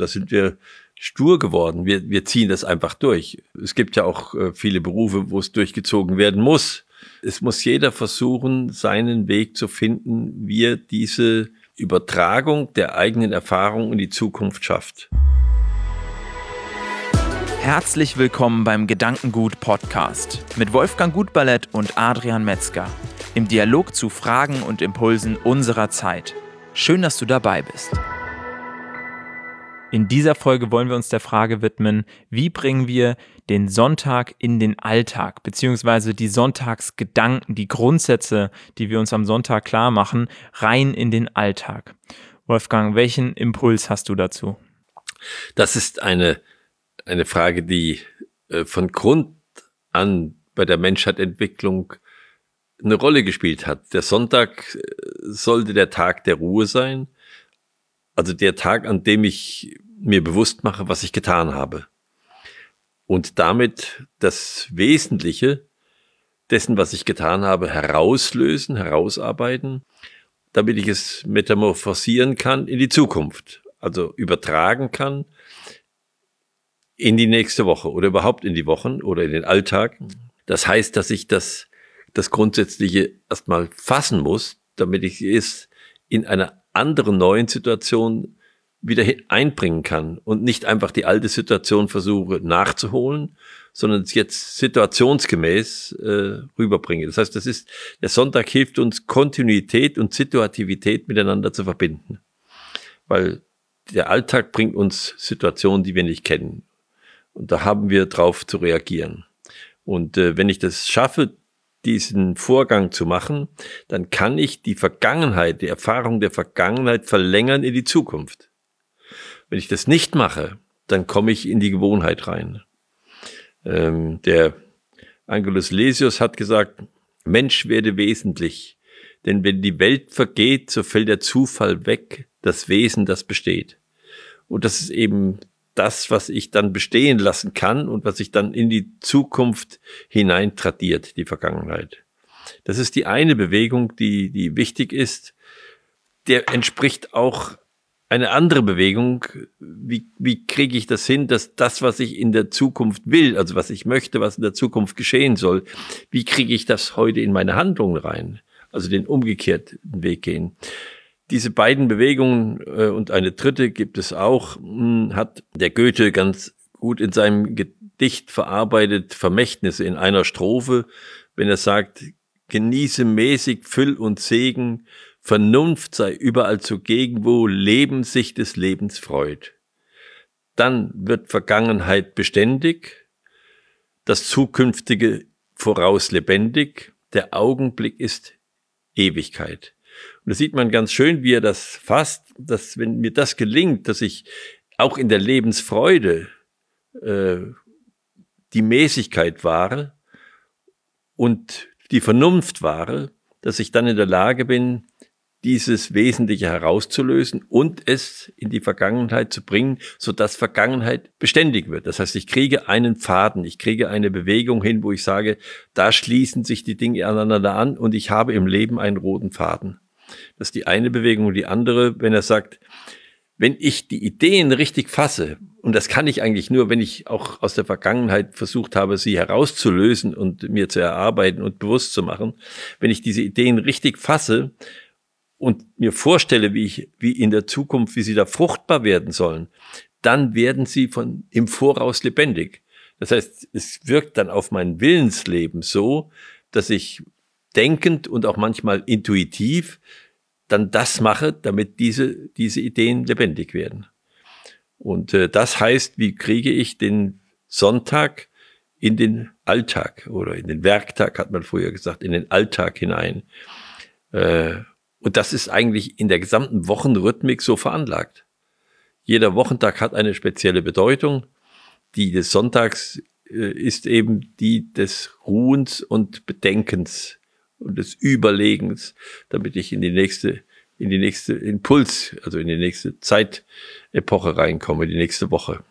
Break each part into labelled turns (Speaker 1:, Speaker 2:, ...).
Speaker 1: Da sind wir stur geworden. Wir, wir ziehen das einfach durch. Es gibt ja auch äh, viele Berufe, wo es durchgezogen werden muss. Es muss jeder versuchen, seinen Weg zu finden, wie er diese Übertragung der eigenen Erfahrung in die Zukunft schafft.
Speaker 2: Herzlich willkommen beim Gedankengut Podcast mit Wolfgang Gutballett und Adrian Metzger im Dialog zu Fragen und Impulsen unserer Zeit. Schön, dass du dabei bist. In dieser Folge wollen wir uns der Frage widmen, wie bringen wir den Sonntag in den Alltag, beziehungsweise die Sonntagsgedanken, die Grundsätze, die wir uns am Sonntag klar machen, rein in den Alltag. Wolfgang, welchen Impuls hast du dazu?
Speaker 1: Das ist eine eine Frage, die äh, von Grund an bei der Menschheitentwicklung eine Rolle gespielt hat. Der Sonntag äh, sollte der Tag der Ruhe sein, also der Tag, an dem ich mir bewusst mache, was ich getan habe. Und damit das Wesentliche dessen, was ich getan habe, herauslösen, herausarbeiten, damit ich es metamorphosieren kann in die Zukunft, also übertragen kann in die nächste Woche oder überhaupt in die Wochen oder in den Alltag. Das heißt, dass ich das, das Grundsätzliche erstmal fassen muss, damit ich es in einer anderen neuen Situation wieder einbringen kann und nicht einfach die alte Situation versuche nachzuholen, sondern es jetzt situationsgemäß äh, rüberbringe. Das heißt, das ist der Sonntag hilft uns Kontinuität und Situativität miteinander zu verbinden, weil der Alltag bringt uns Situationen, die wir nicht kennen und da haben wir drauf zu reagieren. Und äh, wenn ich das schaffe, diesen Vorgang zu machen, dann kann ich die Vergangenheit, die Erfahrung der Vergangenheit verlängern in die Zukunft. Wenn ich das nicht mache, dann komme ich in die Gewohnheit rein. Ähm, der Angelus Lesius hat gesagt, Mensch werde wesentlich, denn wenn die Welt vergeht, so fällt der Zufall weg, das Wesen, das besteht. Und das ist eben das, was ich dann bestehen lassen kann und was sich dann in die Zukunft hinein tradiert, die Vergangenheit. Das ist die eine Bewegung, die, die wichtig ist. Der entspricht auch eine andere Bewegung. Wie, wie kriege ich das hin, dass das, was ich in der Zukunft will, also was ich möchte, was in der Zukunft geschehen soll, wie kriege ich das heute in meine Handlungen rein? Also den umgekehrten Weg gehen. Diese beiden Bewegungen äh, und eine dritte gibt es auch, mh, hm, hat der Goethe ganz gut in seinem Gedicht verarbeitet, Vermächtnisse in einer Strophe, wenn er sagt, genieße mäßig Füll und Segen, Vernunft sei überall zugegen, wo Leben sich des Lebens freut. Dann wird Vergangenheit beständig, das Zukünftige voraus lebendig, der Augenblick ist Ewigkeit. Und da sieht man ganz schön, wie er das fasst, dass wenn mir das gelingt, dass ich auch in der Lebensfreude äh, die Mäßigkeit wahre und die Vernunft wahre, dass ich dann in der Lage bin, dieses Wesentliche herauszulösen und es in die Vergangenheit zu bringen, so dass Vergangenheit beständig wird. Das heißt, ich kriege einen Faden, ich kriege eine Bewegung hin, wo ich sage, da schließen sich die Dinge aneinander an und ich habe im Leben einen roten Faden. Das ist die eine Bewegung und die andere, wenn er sagt, wenn ich die Ideen richtig fasse, und das kann ich eigentlich nur, wenn ich auch aus der Vergangenheit versucht habe, sie herauszulösen und mir zu erarbeiten und bewusst zu machen, wenn ich diese Ideen richtig fasse und mir vorstelle, wie ich, wie in der Zukunft, wie sie da fruchtbar werden sollen, dann werden sie von im Voraus lebendig. Das heißt, es wirkt dann auf mein Willensleben so, dass ich denkend und auch manchmal intuitiv dann das mache, damit diese, diese Ideen lebendig werden. Und äh, das heißt, wie kriege ich den Sonntag in den Alltag oder in den Werktag, hat man früher gesagt, in den Alltag hinein. Äh, und das ist eigentlich in der gesamten Wochenrhythmik so veranlagt. Jeder Wochentag hat eine spezielle Bedeutung. Die des Sonntags äh, ist eben die des Ruhens und Bedenkens und des Überlegens, damit ich in die nächste, in die nächste Impuls, also in die nächste Zeitepoche reinkomme, die nächste Woche.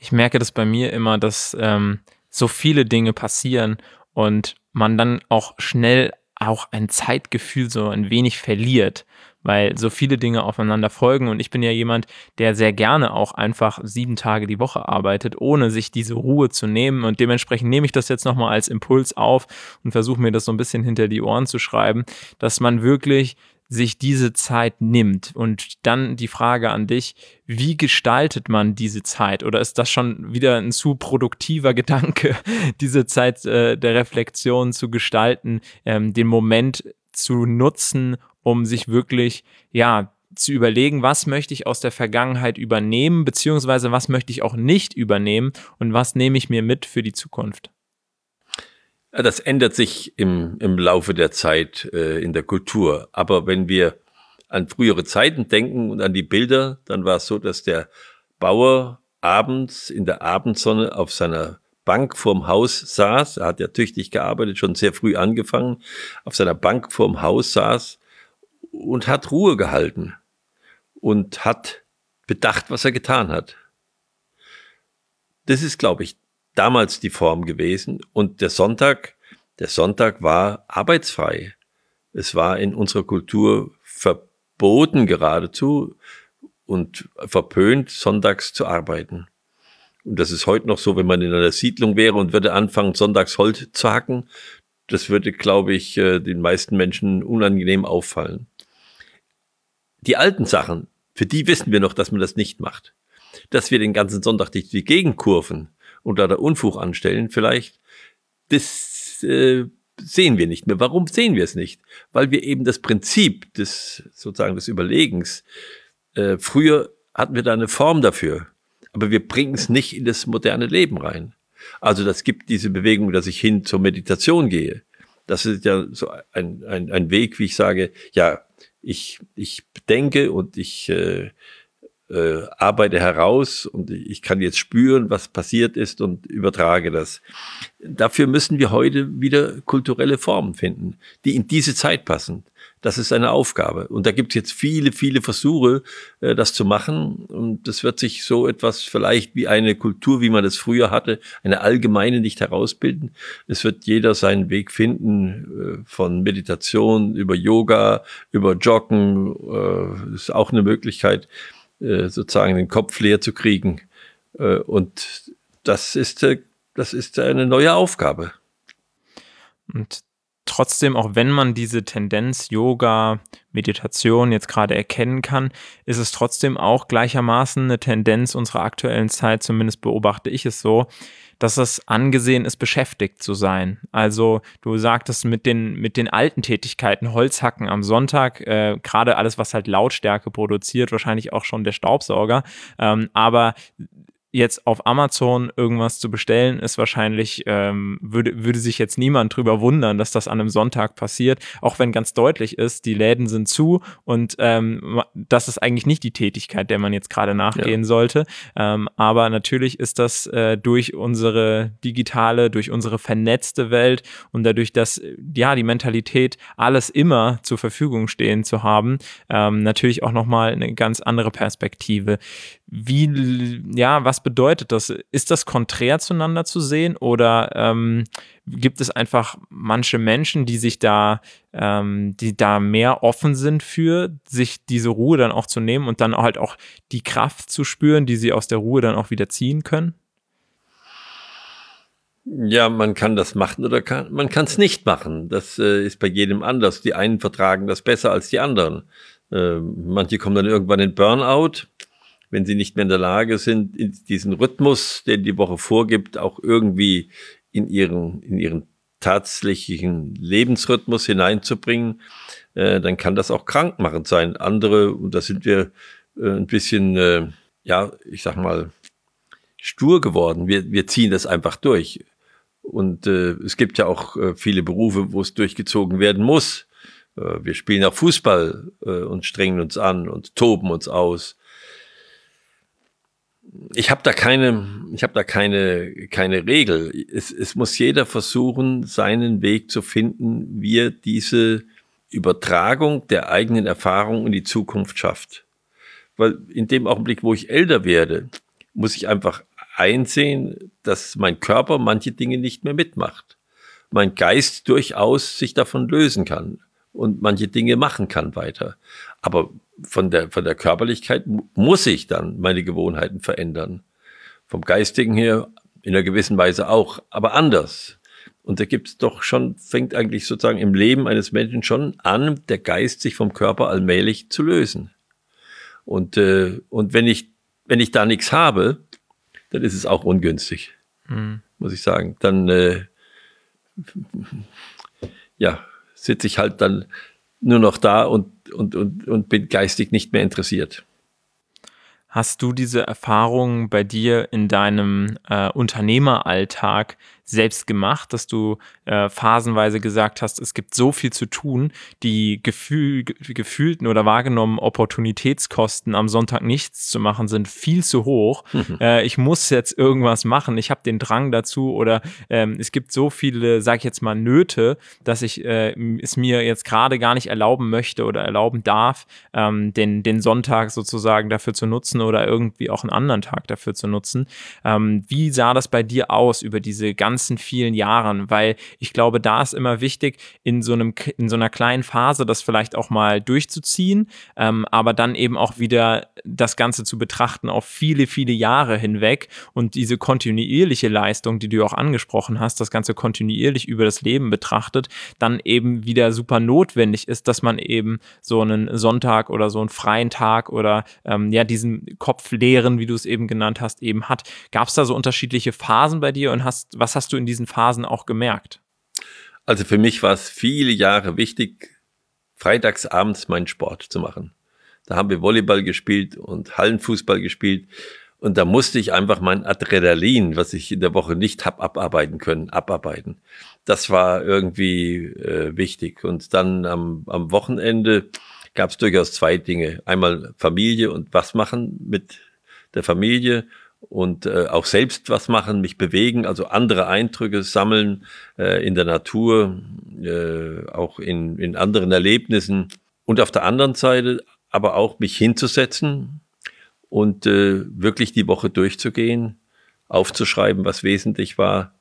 Speaker 2: Ich merke das bei mir immer, dass ähm, so viele Dinge passieren und man dann auch schnell auch ein Zeitgefühl so ein wenig verliert. Weil so viele Dinge aufeinander folgen. Und ich bin ja jemand, der sehr gerne auch einfach sieben Tage die Woche arbeitet, ohne sich diese Ruhe zu nehmen. Und dementsprechend nehme ich das jetzt nochmal als Impuls auf und versuche mir das so ein bisschen hinter die Ohren zu schreiben, dass man wirklich sich diese Zeit nimmt. Und dann die Frage an dich, wie gestaltet man diese Zeit? Oder ist das schon wieder ein zu produktiver Gedanke, diese Zeit äh, der Reflexion zu gestalten, ähm, den Moment zu nutzen, um sich wirklich, ja, zu überlegen, was möchte ich aus der Vergangenheit übernehmen, beziehungsweise was möchte ich auch nicht übernehmen und was nehme ich mir mit für die Zukunft?
Speaker 1: Das ändert sich im, im Laufe der Zeit äh, in der Kultur. Aber wenn wir an frühere Zeiten denken und an die Bilder, dann war es so, dass der Bauer abends in der Abendsonne auf seiner Bank vorm Haus saß. Er hat ja tüchtig gearbeitet, schon sehr früh angefangen. Auf seiner Bank vorm Haus saß und hat Ruhe gehalten und hat bedacht, was er getan hat. Das ist, glaube ich, damals die Form gewesen. Und der Sonntag, der Sonntag war arbeitsfrei. Es war in unserer Kultur verboten geradezu und verpönt, sonntags zu arbeiten. Und das ist heute noch so, wenn man in einer Siedlung wäre und würde anfangen, sonntags Holz zu hacken. Das würde, glaube ich, äh, den meisten Menschen unangenehm auffallen. Die alten Sachen, für die wissen wir noch, dass man das nicht macht. Dass wir den ganzen Sonntag nicht die Gegenkurven und da der Unfug anstellen, vielleicht, das äh, sehen wir nicht mehr. Warum sehen wir es nicht? Weil wir eben das Prinzip des sozusagen des Überlegens, äh, früher hatten wir da eine Form dafür, aber wir bringen es nicht in das moderne Leben rein. Also das gibt diese Bewegung, dass ich hin zur Meditation gehe. Das ist ja so ein, ein, ein Weg, wie ich sage, ja, ich, ich denke und ich äh, äh, arbeite heraus und ich kann jetzt spüren, was passiert ist und übertrage das. Dafür müssen wir heute wieder kulturelle Formen finden, die in diese Zeit passen. Das ist eine Aufgabe. Und da gibt es jetzt viele, viele Versuche, äh, das zu machen. Und das wird sich so etwas vielleicht wie eine Kultur, wie man es früher hatte, eine allgemeine nicht herausbilden. Es wird jeder seinen Weg finden, äh, von Meditation über Yoga, über Joggen, äh, ist auch eine Möglichkeit äh, sozusagen den Kopf leer zu kriegen. Äh, und das ist, das ist eine neue Aufgabe.
Speaker 2: Und trotzdem, auch wenn man diese Tendenz Yoga, Meditation jetzt gerade erkennen kann, ist es trotzdem auch gleichermaßen eine Tendenz unserer aktuellen Zeit, zumindest beobachte ich es so, dass es angesehen ist, beschäftigt zu sein. Also du sagtest mit den, mit den alten Tätigkeiten, Holzhacken am Sonntag, äh, gerade alles, was halt Lautstärke produziert, wahrscheinlich auch schon der Staubsauger. Ähm, aber jetzt auf Amazon irgendwas zu bestellen, ist wahrscheinlich, ähm, würde, würde sich jetzt niemand drüber wundern, dass das an einem Sonntag passiert, auch wenn ganz deutlich ist, die Läden sind zu und ähm, das ist eigentlich nicht die Tätigkeit, der man jetzt gerade nachgehen ja. sollte. Ähm, aber natürlich ist das äh, durch unsere digitale, durch unsere vernetzte Welt und dadurch, dass ja die Mentalität, alles immer zur Verfügung stehen zu haben, ähm, natürlich auch nochmal eine ganz andere Perspektive. Wie, ja, was bedeutet das? Ist das konträr zueinander zu sehen oder ähm, gibt es einfach manche Menschen, die sich da, ähm, die da mehr offen sind für, sich diese Ruhe dann auch zu nehmen und dann halt auch die Kraft zu spüren, die sie aus der Ruhe dann auch wieder ziehen können?
Speaker 1: Ja, man kann das machen oder kann, man kann es nicht machen. Das äh, ist bei jedem anders. Die einen vertragen das besser als die anderen. Äh, manche kommen dann irgendwann in Burnout wenn sie nicht mehr in der Lage sind, in diesen Rhythmus, den die Woche vorgibt, auch irgendwie in ihren, in ihren tatsächlichen Lebensrhythmus hineinzubringen, äh, dann kann das auch krankmachend sein. Andere, und da sind wir äh, ein bisschen, äh, ja, ich sag mal, stur geworden. Wir, wir ziehen das einfach durch. Und äh, es gibt ja auch äh, viele Berufe, wo es durchgezogen werden muss. Äh, wir spielen auch Fußball äh, und strengen uns an und toben uns aus ich habe da keine, ich habe da keine, keine Regel. Es, es muss jeder versuchen, seinen Weg zu finden, wie er diese Übertragung der eigenen Erfahrung in die Zukunft schafft. Weil in dem Augenblick, wo ich älter werde, muss ich einfach einsehen, dass mein Körper manche Dinge nicht mehr mitmacht. Mein Geist durchaus sich davon lösen kann. und manche Dinge machen kann weiter. Aber von der, von der Körperlichkeit muss ich dann meine Gewohnheiten verändern. Vom Geistigen her in einer gewissen Weise auch, aber anders. Und da gibt es doch schon, fängt eigentlich sozusagen im Leben eines Menschen schon an, der Geist sich vom Körper allmählich zu lösen. Und, äh, und wenn ich, wenn ich da nichts habe, dann ist es auch ungünstig, mhm. muss ich sagen. Dann, äh, ja, sitze ich halt dann nur noch da und, und, und, und bin geistig nicht mehr interessiert.
Speaker 2: Hast du diese Erfahrung bei dir in deinem äh, Unternehmeralltag selbst gemacht, dass du äh, phasenweise gesagt hast, es gibt so viel zu tun, die gefühl, gefühlten oder wahrgenommenen Opportunitätskosten am Sonntag nichts zu machen sind viel zu hoch. Mhm. Äh, ich muss jetzt irgendwas machen, ich habe den Drang dazu oder ähm, es gibt so viele, sag ich jetzt mal, Nöte, dass ich äh, es mir jetzt gerade gar nicht erlauben möchte oder erlauben darf, ähm, den, den Sonntag sozusagen dafür zu nutzen oder irgendwie auch einen anderen Tag dafür zu nutzen. Ähm, wie sah das bei dir aus über diese ganze ganzen vielen Jahren, weil ich glaube, da ist immer wichtig, in so einem, in so einer kleinen Phase das vielleicht auch mal durchzuziehen, ähm, aber dann eben auch wieder das Ganze zu betrachten auf viele, viele Jahre hinweg und diese kontinuierliche Leistung, die du auch angesprochen hast, das Ganze kontinuierlich über das Leben betrachtet, dann eben wieder super notwendig ist, dass man eben so einen Sonntag oder so einen freien Tag oder ähm, ja, diesen Kopf leeren, wie du es eben genannt hast, eben hat. Gab es da so unterschiedliche Phasen bei dir und hast, was hast du in diesen Phasen auch gemerkt?
Speaker 1: Also für mich war es viele Jahre wichtig, freitags abends meinen Sport zu machen. Da haben wir Volleyball gespielt und Hallenfußball gespielt. Und da musste ich einfach mein Adrenalin, was ich in der Woche nicht hab abarbeiten können, abarbeiten. Das war irgendwie äh, wichtig. Und dann am, am Wochenende gab es durchaus zwei Dinge. Einmal Familie und was machen mit der Familie und äh, auch selbst was machen, mich bewegen, also andere Eindrücke sammeln äh, in der Natur, äh, auch in, in anderen Erlebnissen und auf der anderen Seite aber auch mich hinzusetzen und äh, wirklich die Woche durchzugehen, aufzuschreiben, was wesentlich war,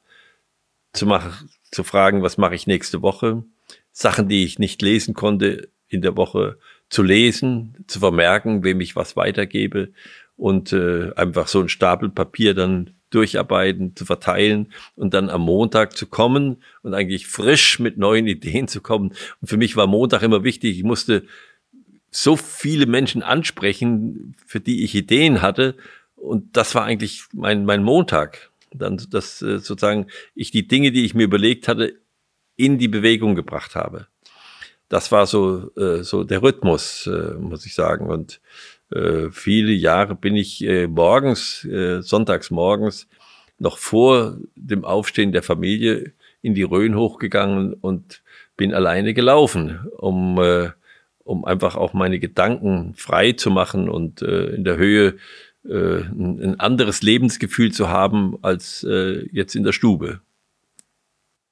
Speaker 1: zu machen, zu fragen, was mache ich nächste Woche, Sachen, die ich nicht lesen konnte in der Woche zu lesen, zu vermerken, wem ich was weitergebe und äh, einfach so ein Stapel Papier dann durcharbeiten, zu verteilen und dann am Montag zu kommen und eigentlich frisch mit neuen Ideen zu kommen. Und für mich war Montag immer wichtig, ich musste so viele Menschen ansprechen, für die ich Ideen hatte. Und das war eigentlich mein, mein Montag. Dann, dass äh, sozusagen ich die Dinge, die ich mir überlegt hatte, in die Bewegung gebracht habe. Das war so, äh, so der Rhythmus, äh, muss ich sagen. Und äh, viele Jahre bin ich äh, morgens, äh, sonntags morgens, noch vor dem Aufstehen der Familie in die Rhön hochgegangen und bin alleine gelaufen, um, äh, um einfach auch meine Gedanken frei zu machen und äh, in der Höhe äh, ein, ein anderes Lebensgefühl zu haben als äh, jetzt in der Stube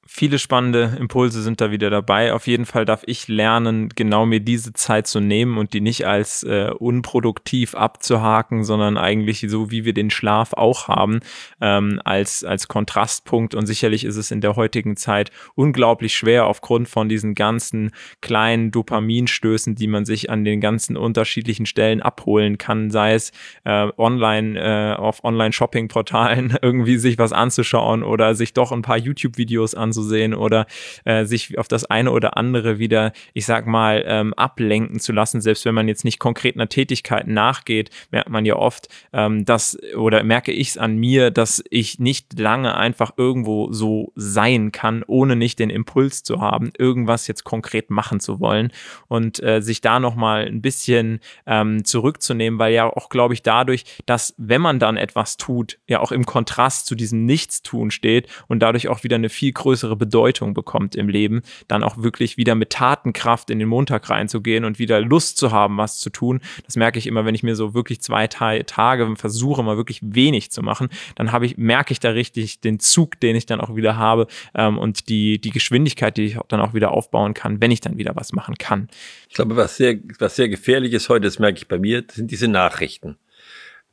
Speaker 2: viele spannende Impulse sind da wieder dabei. Auf jeden Fall darf ich lernen, genau mir diese Zeit zu nehmen und die nicht als äh, unproduktiv abzuhaken, sondern eigentlich so, wie wir den Schlaf auch haben, ähm, als, als Kontrastpunkt. Und sicherlich ist es in der heutigen Zeit unglaublich schwer aufgrund von diesen ganzen kleinen Dopaminstößen, die man sich an den ganzen unterschiedlichen Stellen abholen kann, sei es äh, online äh, auf Online-Shopping-Portalen irgendwie sich was anzuschauen oder sich doch ein paar YouTube-Videos anzusehen anzusehen oder äh, sich auf das eine oder andere wieder, ich sag mal, ähm, ablenken zu lassen. Selbst wenn man jetzt nicht konkret einer Tätigkeit nachgeht, merkt man ja oft, ähm, dass oder merke ich es an mir, dass ich nicht lange einfach irgendwo so sein kann, ohne nicht den Impuls zu haben, irgendwas jetzt konkret machen zu wollen und äh, sich da nochmal ein bisschen ähm, zurückzunehmen, weil ja auch, glaube ich, dadurch, dass wenn man dann etwas tut, ja auch im Kontrast zu diesem Nichtstun steht und dadurch auch wieder eine viel größere größere Bedeutung bekommt im Leben, dann auch wirklich wieder mit Tatenkraft in den Montag reinzugehen und wieder Lust zu haben, was zu tun. Das merke ich immer, wenn ich mir so wirklich zwei Tage versuche, mal wirklich wenig zu machen, dann habe ich, merke ich da richtig den Zug, den ich dann auch wieder habe ähm, und die, die Geschwindigkeit, die ich dann auch wieder aufbauen kann, wenn ich dann wieder was machen kann.
Speaker 1: Ich glaube, was sehr, was sehr gefährlich ist heute, das merke ich bei mir, sind diese Nachrichten.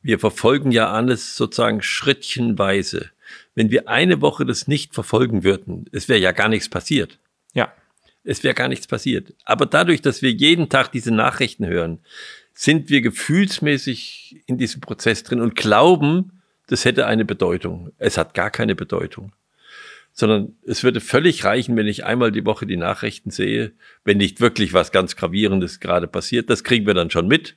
Speaker 1: Wir verfolgen ja alles sozusagen schrittchenweise wenn wir eine Woche das nicht verfolgen würden, es wäre ja gar nichts passiert.
Speaker 2: Ja.
Speaker 1: Es wäre gar nichts passiert. Aber dadurch, dass wir jeden Tag diese Nachrichten hören, sind wir gefühlsmäßig in diesem Prozess drin und glauben, das hätte eine Bedeutung. Es hat gar keine Bedeutung. Sondern es würde völlig reichen, wenn ich einmal die Woche die Nachrichten sehe, wenn nicht wirklich was ganz Gravierendes gerade passiert. Das kriegen wir dann schon mit.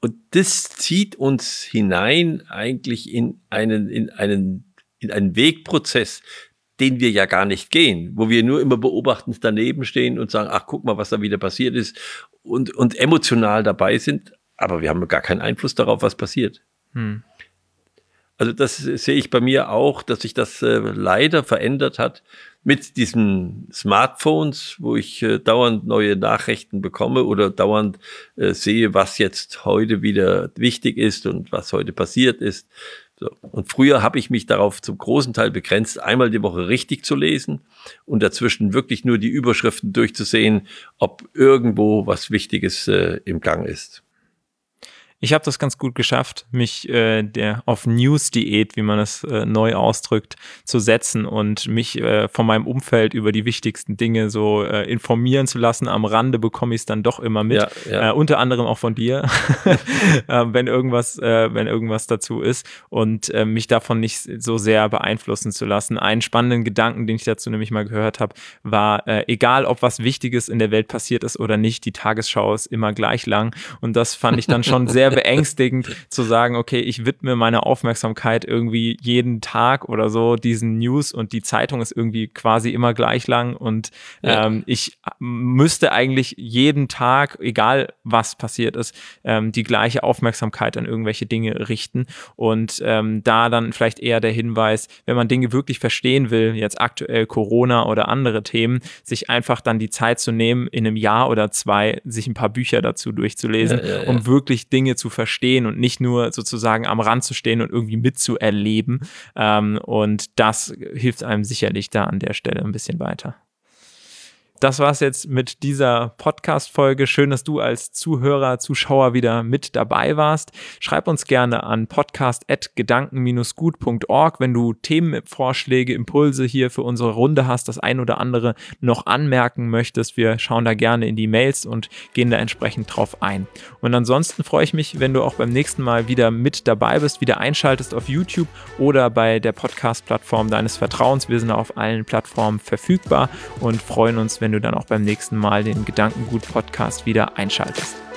Speaker 1: Und das zieht uns hinein eigentlich in einen, in einen, in einen Wegprozess, den wir ja gar nicht gehen, wo wir nur immer beobachtend daneben stehen und sagen, ach, guck mal, was da wieder passiert ist und, und emotional dabei sind, aber wir haben gar keinen Einfluss darauf, was passiert. Hm. Also das sehe ich bei mir auch, dass sich das äh, leider verändert hat mit diesen Smartphones, wo ich äh, dauernd neue Nachrichten bekomme oder dauernd äh, sehe, was jetzt heute wieder wichtig ist und was heute passiert ist. So. Und früher habe ich mich darauf zum großen Teil begrenzt, einmal die Woche richtig zu lesen und dazwischen wirklich nur die Überschriften durchzusehen, ob irgendwo was Wichtiges äh, im Gang ist.
Speaker 2: Ich habe das ganz gut geschafft, mich äh, der auf News-Diät, wie man es äh, neu ausdrückt, zu setzen und mich äh, von meinem Umfeld über die wichtigsten Dinge so äh, informieren zu lassen. Am Rande bekomme ich es dann doch immer mit, ja, ja. Äh, unter anderem auch von dir, äh, wenn irgendwas, äh, wenn irgendwas dazu ist und äh, mich davon nicht so sehr beeinflussen zu lassen. Einen spannenden Gedanken, den ich dazu nämlich mal gehört habe, war, äh, egal ob was Wichtiges in der Welt passiert ist oder nicht, die Tagesschau ist immer gleich lang und das fand ich dann schon sehr sehr beängstigend zu sagen, okay, ich widme meine Aufmerksamkeit irgendwie jeden Tag oder so diesen News und die Zeitung ist irgendwie quasi immer gleich lang und ja. ähm, ich müsste eigentlich jeden Tag, egal was passiert ist, ähm, die gleiche Aufmerksamkeit an irgendwelche Dinge richten und ähm, da dann vielleicht eher der Hinweis, wenn man Dinge wirklich verstehen will, jetzt aktuell Corona oder andere Themen, sich einfach dann die Zeit zu nehmen, in einem Jahr oder zwei sich ein paar Bücher dazu durchzulesen, ja, ja, um wirklich Dinge zu verstehen und nicht nur sozusagen am Rand zu stehen und irgendwie mitzuerleben. Ähm, und das hilft einem sicherlich da an der Stelle ein bisschen weiter das war's jetzt mit dieser Podcast-Folge. Schön, dass du als Zuhörer, Zuschauer wieder mit dabei warst. Schreib uns gerne an podcast.gedanken-gut.org, wenn du Themenvorschläge, Impulse hier für unsere Runde hast, das ein oder andere noch anmerken möchtest. Wir schauen da gerne in die Mails und gehen da entsprechend drauf ein. Und ansonsten freue ich mich, wenn du auch beim nächsten Mal wieder mit dabei bist, wieder einschaltest auf YouTube oder bei der Podcast-Plattform deines Vertrauens. Wir sind auf allen Plattformen verfügbar und freuen uns, wenn wenn du dann auch beim nächsten Mal den Gedankengut-Podcast wieder einschaltest.